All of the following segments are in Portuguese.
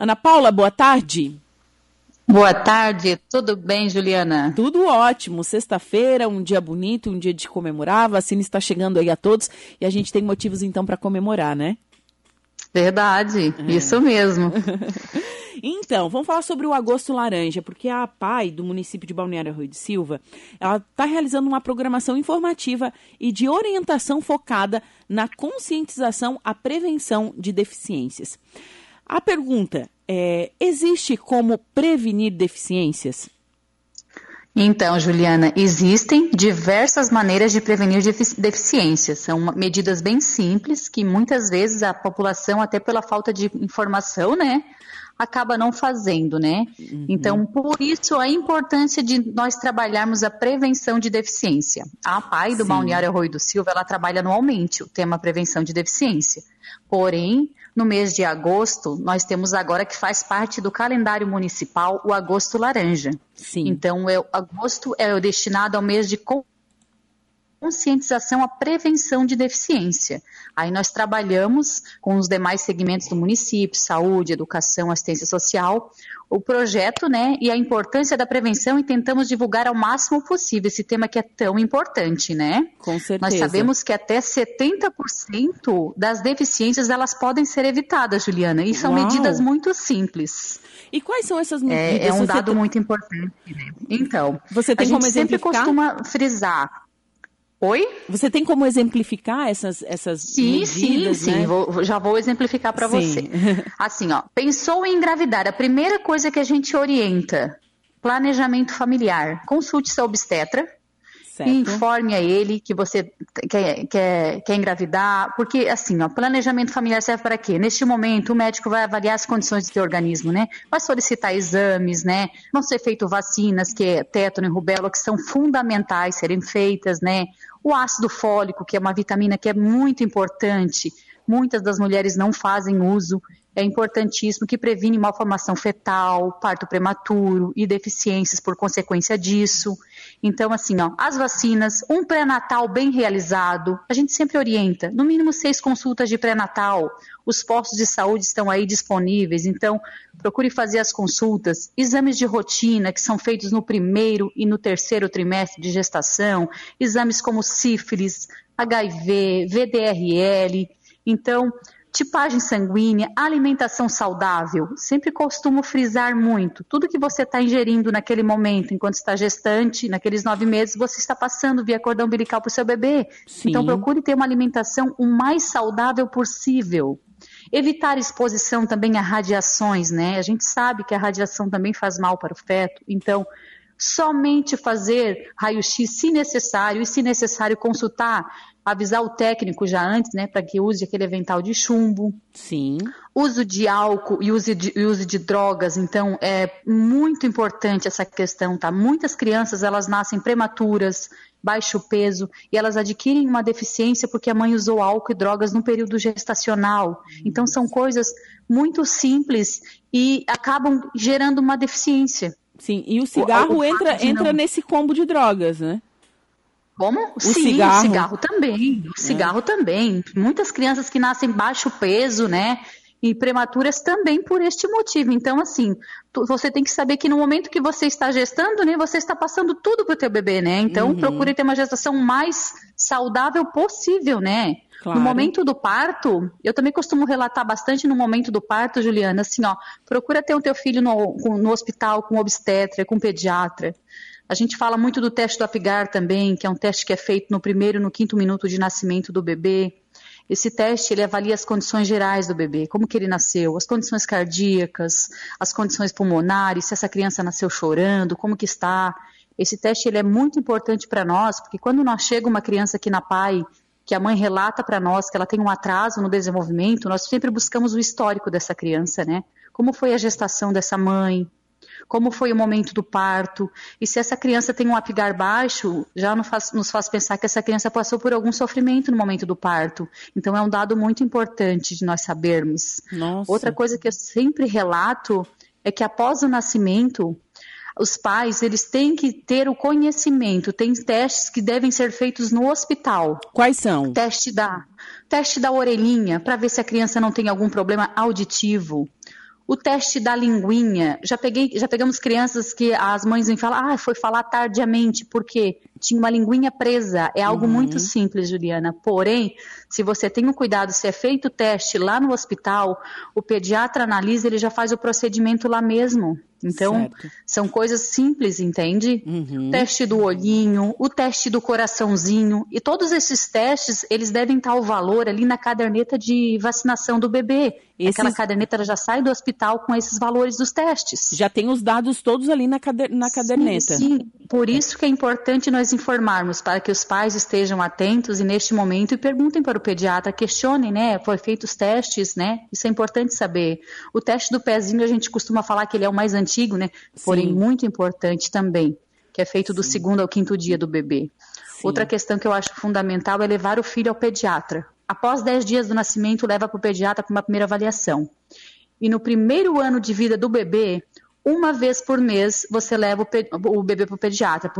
Ana Paula, boa tarde. Boa tarde, tudo bem, Juliana? Tudo ótimo. Sexta-feira, um dia bonito, um dia de comemorar. A vacina está chegando aí a todos e a gente tem motivos então para comemorar, né? Verdade, é. isso mesmo. Então, vamos falar sobre o Agosto Laranja, porque a PAI do município de Balneário Rui de Silva, ela está realizando uma programação informativa e de orientação focada na conscientização à prevenção de deficiências. A pergunta é: existe como prevenir deficiências? Então, Juliana, existem diversas maneiras de prevenir deficiências. São medidas bem simples que muitas vezes a população, até pela falta de informação, né, acaba não fazendo, né? Uhum. Então, por isso a importância de nós trabalharmos a prevenção de deficiência. A PAI do Sim. Balneário Arroio do Silva, ela trabalha anualmente o tema prevenção de deficiência. Porém, no mês de agosto, nós temos agora que faz parte do calendário municipal o agosto laranja. Sim. Então, é, agosto é destinado ao mês de conscientização à prevenção de deficiência. Aí nós trabalhamos com os demais segmentos do município, saúde, educação, assistência social, o projeto, né, e a importância da prevenção e tentamos divulgar ao máximo possível esse tema que é tão importante, né? Com certeza. Nós sabemos que até 70% das deficiências elas podem ser evitadas, Juliana, e são Uau. medidas muito simples. E quais são essas medidas? É, é um dado tem... muito importante, né? Então, você tem a gente sempre costuma frisar Oi? Você tem como exemplificar essas, essas sim, medidas, Sim, sim, né? vou, já vou exemplificar para você. Assim, ó, pensou em engravidar, a primeira coisa que a gente orienta, planejamento familiar. Consulte seu obstetra, Certo. Informe a ele que você quer, quer, quer engravidar, porque assim, ó, planejamento familiar serve para quê? Neste momento, o médico vai avaliar as condições do teu organismo, né? Vai solicitar exames, né? Vão ser feitas vacinas, que é tétano e rubéola, que são fundamentais serem feitas, né? O ácido fólico, que é uma vitamina que é muito importante, muitas das mulheres não fazem uso, é importantíssimo, que previne malformação fetal, parto prematuro e deficiências por consequência disso. Então, assim, ó, as vacinas, um pré-natal bem realizado, a gente sempre orienta, no mínimo seis consultas de pré-natal. Os postos de saúde estão aí disponíveis, então procure fazer as consultas, exames de rotina que são feitos no primeiro e no terceiro trimestre de gestação, exames como sífilis, HIV, VDRL. Então, tipagem sanguínea, alimentação saudável. Sempre costumo frisar muito. Tudo que você está ingerindo naquele momento, enquanto está gestante, naqueles nove meses, você está passando via cordão umbilical para o seu bebê. Sim. Então procure ter uma alimentação o mais saudável possível. Evitar exposição também a radiações, né? A gente sabe que a radiação também faz mal para o feto. Então, somente fazer raio-x se necessário e, se necessário, consultar avisar o técnico já antes, né, para que use aquele avental de chumbo. Sim. Uso de álcool e uso de, uso de drogas, então é muito importante essa questão, tá? Muitas crianças elas nascem prematuras, baixo peso e elas adquirem uma deficiência porque a mãe usou álcool e drogas no período gestacional. Então são coisas muito simples e acabam gerando uma deficiência. Sim, e o cigarro o, entra, entra não... nesse combo de drogas, né? Como? O Sim, cigarro. o cigarro também. O é. cigarro também. Muitas crianças que nascem baixo peso, né? E prematuras também por este motivo. Então, assim, você tem que saber que no momento que você está gestando, né, você está passando tudo para o teu bebê, né? Então, uhum. procure ter uma gestação mais saudável possível, né? Claro. No momento do parto, eu também costumo relatar bastante no momento do parto, Juliana, assim, ó, procura ter o teu filho no, no hospital com obstetra, com pediatra. A gente fala muito do teste do Apgar também, que é um teste que é feito no primeiro e no quinto minuto de nascimento do bebê. Esse teste ele avalia as condições gerais do bebê, como que ele nasceu, as condições cardíacas, as condições pulmonares, se essa criança nasceu chorando, como que está. Esse teste ele é muito importante para nós, porque quando nós chega uma criança aqui na PAI, que a mãe relata para nós que ela tem um atraso no desenvolvimento, nós sempre buscamos o histórico dessa criança, né? Como foi a gestação dessa mãe, como foi o momento do parto, e se essa criança tem um apigar baixo, já nos faz, nos faz pensar que essa criança passou por algum sofrimento no momento do parto. Então é um dado muito importante de nós sabermos. Nossa. Outra coisa que eu sempre relato é que após o nascimento, os pais eles têm que ter o conhecimento. Tem testes que devem ser feitos no hospital. Quais são? Teste da teste da orelhinha para ver se a criança não tem algum problema auditivo o teste da linguinha. Já peguei, já pegamos crianças que as mães vêm falar, ah, foi falar tardiamente, porque tinha uma linguinha presa. É algo uhum. muito simples, Juliana. Porém, se você tem o um cuidado, se é feito o teste lá no hospital, o pediatra analisa, ele já faz o procedimento lá mesmo. Então, certo. são coisas simples, entende? Uhum. Teste do olhinho, o teste do coraçãozinho, e todos esses testes, eles devem estar o valor ali na caderneta de vacinação do bebê. Esses... Aquela caderneta já sai do hospital com esses valores dos testes. Já tem os dados todos ali na, cader... na caderneta. Sim, sim, por isso que é importante nós informarmos, para que os pais estejam atentos e neste momento e perguntem para o pediatra, questionem, né? Foi feitos testes, né? Isso é importante saber. O teste do pezinho a gente costuma falar que ele é o mais antigo, né? Porém, Sim. muito importante também, que é feito do Sim. segundo ao quinto dia do bebê. Sim. Outra questão que eu acho fundamental é levar o filho ao pediatra. Após 10 dias do nascimento, leva para o pediatra para uma primeira avaliação. E no primeiro ano de vida do bebê, uma vez por mês, você leva o, bebê para o pediatra.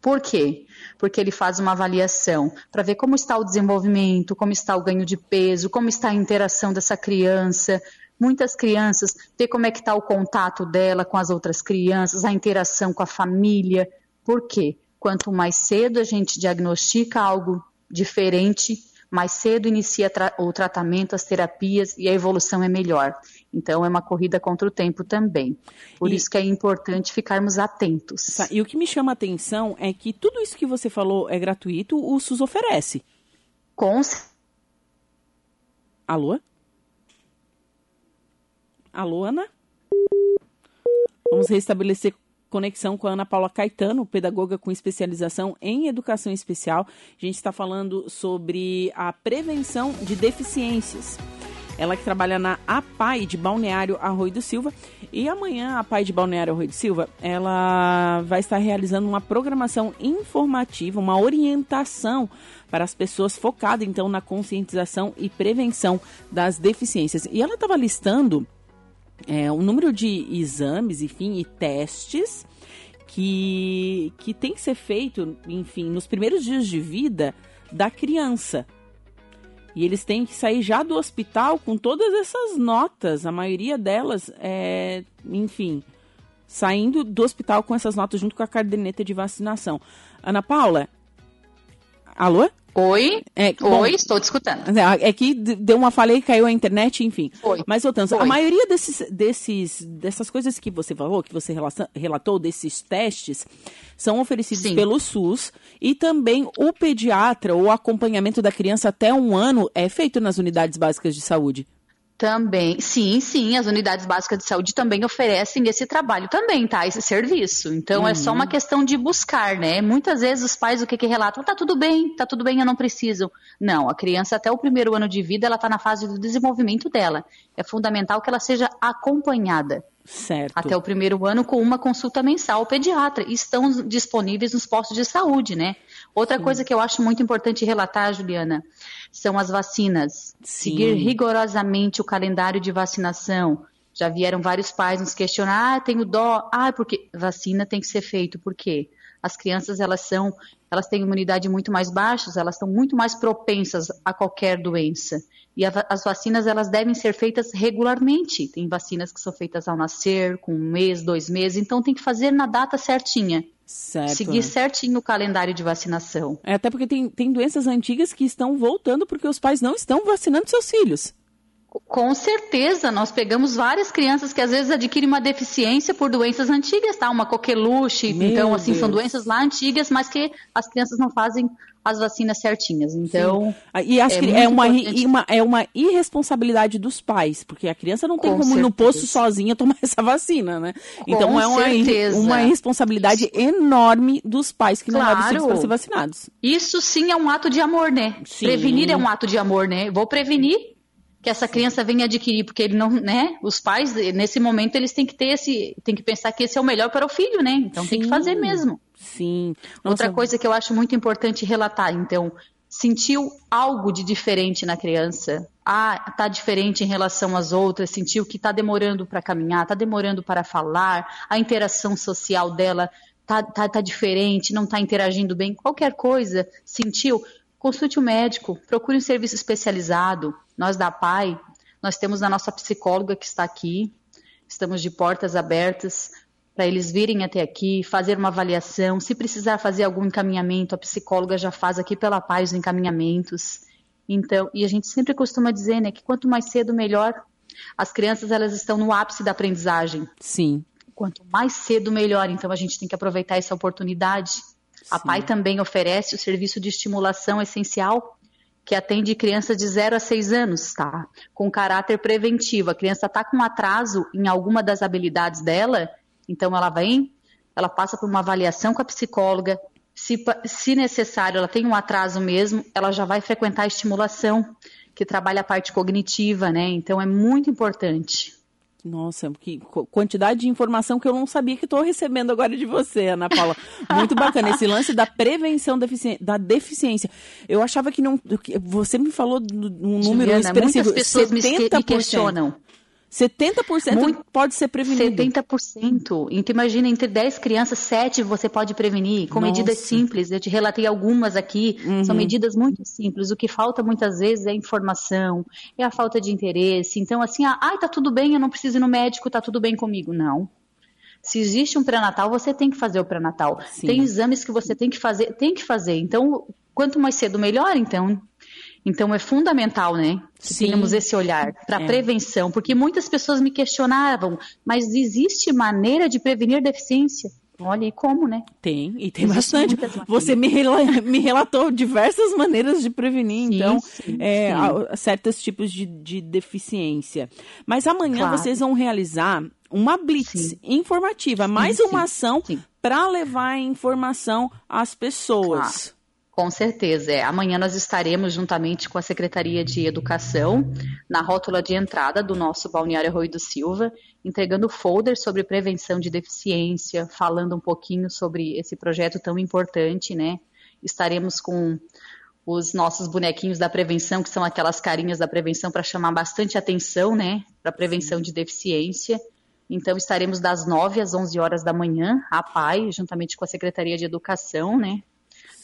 Por, quê? Porque ele faz uma avaliação para ver como está o desenvolvimento, como está o ganho de peso, como está a interação dessa criança, muitas crianças, ver como é que está o contato dela com as outras crianças, a interação com a família. Por quê? Quanto mais cedo a gente diagnostica algo diferente, mais cedo inicia tra o tratamento, as terapias e a evolução é melhor. Então é uma corrida contra o tempo também. Por e... isso que é importante ficarmos atentos. Tá, e o que me chama a atenção é que tudo isso que você falou é gratuito, o SUS oferece. Com Alô? Alô, Ana? Vamos restabelecer conexão com a Ana Paula Caetano, pedagoga com especialização em educação especial. A gente está falando sobre a prevenção de deficiências. Ela que trabalha na APAI de Balneário Arroio do Silva. E amanhã, a APAI de Balneário Arroio do Silva, ela vai estar realizando uma programação informativa, uma orientação para as pessoas focada então na conscientização e prevenção das deficiências. E ela estava listando é, um número de exames, enfim, e testes que, que tem que ser feito, enfim, nos primeiros dias de vida da criança. E eles têm que sair já do hospital com todas essas notas, a maioria delas, é, enfim, saindo do hospital com essas notas junto com a caderneta de vacinação. Ana Paula? Alô? Oi, é, bom, oi, estou te escutando. É, é que deu uma falha e caiu a internet, enfim. Foi. Mas voltando, a maioria desses, desses, dessas coisas que você falou, que você relatou, desses testes, são oferecidos Sim. pelo SUS e também o pediatra, o acompanhamento da criança até um ano é feito nas unidades básicas de saúde. Também, sim, sim, as unidades básicas de saúde também oferecem esse trabalho também, tá? Esse serviço. Então uhum. é só uma uhum. questão de buscar, né? Muitas vezes os pais o que, que relatam? Tá tudo bem, tá tudo bem, eu não preciso. Não, a criança até o primeiro ano de vida, ela está na fase do desenvolvimento dela. É fundamental que ela seja acompanhada. Certo. Até o primeiro ano com uma consulta mensal ao pediatra. Estão disponíveis nos postos de saúde, né? Outra Sim. coisa que eu acho muito importante relatar, Juliana, são as vacinas. Sim. Seguir rigorosamente o calendário de vacinação. Já vieram vários pais nos questionar, ah, tenho dó, ah, porque vacina tem que ser feito, por quê? As crianças, elas são, elas têm imunidade muito mais baixa, elas estão muito mais propensas a qualquer doença. E a, as vacinas, elas devem ser feitas regularmente. Tem vacinas que são feitas ao nascer, com um mês, dois meses, então tem que fazer na data certinha. Certo. Seguir certinho o calendário de vacinação. É, até porque tem, tem doenças antigas que estão voltando porque os pais não estão vacinando seus filhos. Com certeza, nós pegamos várias crianças que às vezes adquirem uma deficiência por doenças antigas, tá? Uma coqueluche, Meu então assim, Deus. são doenças lá antigas, mas que as crianças não fazem as vacinas certinhas. Então, Sim. e acho é, que é uma, uma, é uma irresponsabilidade dos pais, porque a criança não tem Com como ir no posto sozinha tomar essa vacina, né? Com então é uma, uma irresponsabilidade enorme dos pais que não claro. levam para ser vacinados. Isso sim é um ato de amor, né? Sim. Prevenir é um ato de amor, né? Vou prevenir que essa criança venha adquirir, porque ele não, né? Os pais nesse momento eles têm que ter esse, tem que pensar que esse é o melhor para o filho, né? Então Sim. tem que fazer mesmo. Sim. Nossa. Outra coisa que eu acho muito importante relatar, então, sentiu algo de diferente na criança? Ah, tá diferente em relação às outras, sentiu que tá demorando para caminhar, tá demorando para falar, a interação social dela tá, tá, tá diferente, não tá interagindo bem, qualquer coisa, sentiu, consulte o um médico, procure um serviço especializado. Nós da PAI, nós temos a nossa psicóloga que está aqui, estamos de portas abertas para eles virem até aqui, fazer uma avaliação. Se precisar fazer algum encaminhamento, a psicóloga já faz aqui pela paz os encaminhamentos. Então, e a gente sempre costuma dizer, né, que quanto mais cedo melhor. As crianças elas estão no ápice da aprendizagem. Sim. Quanto mais cedo melhor. Então a gente tem que aproveitar essa oportunidade. Sim. A PAI também oferece o serviço de estimulação essencial que atende crianças de 0 a 6 anos, tá? Com caráter preventivo. A criança está com atraso em alguma das habilidades dela, então ela vem, ela passa por uma avaliação com a psicóloga. Se, se necessário, ela tem um atraso mesmo, ela já vai frequentar a estimulação, que trabalha a parte cognitiva, né? Então é muito importante. Nossa, que quantidade de informação que eu não sabia que estou recebendo agora de você, Ana Paula. Muito bacana. Esse lance da prevenção da deficiência. Eu achava que não. Que você me falou um número Juliana, expressivo. Muitas pessoas 70%. me questionam. 70% Muito, pode ser prevenido. 70%. Então, imagina, entre 10 crianças, 7 você pode prevenir, com Nossa. medidas simples. Eu te relatei algumas aqui, uhum. são medidas muito simples. O que falta muitas vezes é informação, é a falta de interesse. Então, assim, ah, ai, tá tudo bem, eu não preciso ir no médico, tá tudo bem comigo. Não. Se existe um pré-natal, você tem que fazer o pré-natal. Tem exames que você tem que fazer, tem que fazer. Então, quanto mais cedo, melhor, então. Então é fundamental, né? Que Sim. tenhamos esse olhar para é. prevenção, porque muitas pessoas me questionavam, mas existe maneira de prevenir deficiência? Olha, e como, né? Tem, e tem Existe bastante. Você me, me relatou diversas maneiras de prevenir, sim, então, sim, é, sim. certos tipos de, de, deficiência. Mas amanhã claro. vocês vão realizar uma blitz informativa, mais uma ação para levar a informação às pessoas. Claro. Com certeza. É. Amanhã nós estaremos, juntamente com a Secretaria de Educação, na rótula de entrada do nosso Balneário Rui do Silva, entregando folder sobre prevenção de deficiência, falando um pouquinho sobre esse projeto tão importante, né? Estaremos com os nossos bonequinhos da prevenção, que são aquelas carinhas da prevenção para chamar bastante atenção, né? Para prevenção de deficiência. Então, estaremos das 9 às 11 horas da manhã, a PAI, juntamente com a Secretaria de Educação, né?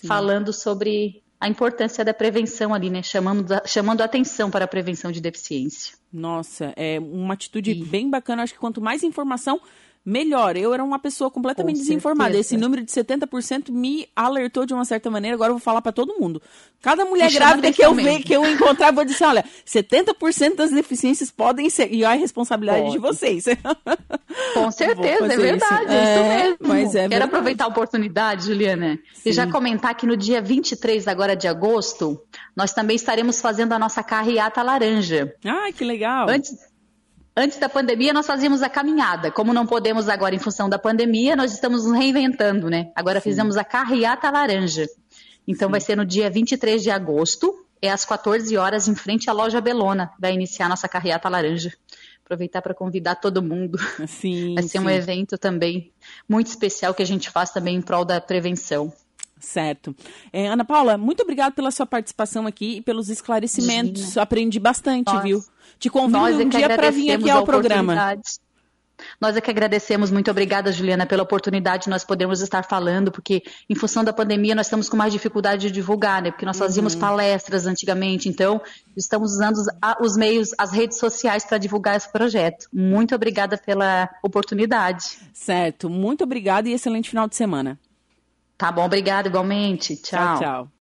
Sim. falando sobre a importância da prevenção ali, né? Chamando, chamando atenção para a prevenção de deficiência. Nossa, é uma atitude bem bacana. Acho que quanto mais informação, melhor. Eu era uma pessoa completamente Com desinformada. Certeza. Esse número de 70% me alertou de uma certa maneira. Agora eu vou falar para todo mundo. Cada mulher grávida que eu ver, que eu encontrar, vou dizer, olha, 70% das deficiências podem ser e é a responsabilidade Pode. de vocês. Com certeza, é verdade, isso. é isso é, mesmo. Mas é Quero verdade. aproveitar a oportunidade, Juliana, Sim. e já comentar que no dia 23 agora de agosto, nós também estaremos fazendo a nossa carreata laranja. Ah, que legal. Antes Antes da pandemia, nós fazíamos a caminhada. Como não podemos agora em função da pandemia, nós estamos nos reinventando, né? Agora Sim. fizemos a carreata laranja. Então Sim. vai ser no dia 23 de agosto, é às 14 horas, em frente à loja Belona. Vai iniciar nossa carreata laranja. Aproveitar para convidar todo mundo. Sim, vai ser sim. um evento também muito especial que a gente faz também em prol da prevenção. Certo. É, Ana Paula, muito obrigada pela sua participação aqui e pelos esclarecimentos. Imagina. Aprendi bastante, Nossa. viu? Te convido Nós um é dia para vir aqui ao programa. Nós é que agradecemos. Muito obrigada, Juliana, pela oportunidade de nós podermos estar falando, porque em função da pandemia nós estamos com mais dificuldade de divulgar, né? Porque nós fazíamos uhum. palestras antigamente, então estamos usando os, os meios, as redes sociais para divulgar esse projeto. Muito obrigada pela oportunidade. Certo. Muito obrigada e excelente final de semana. Tá bom, obrigada igualmente. Tchau, tchau. tchau.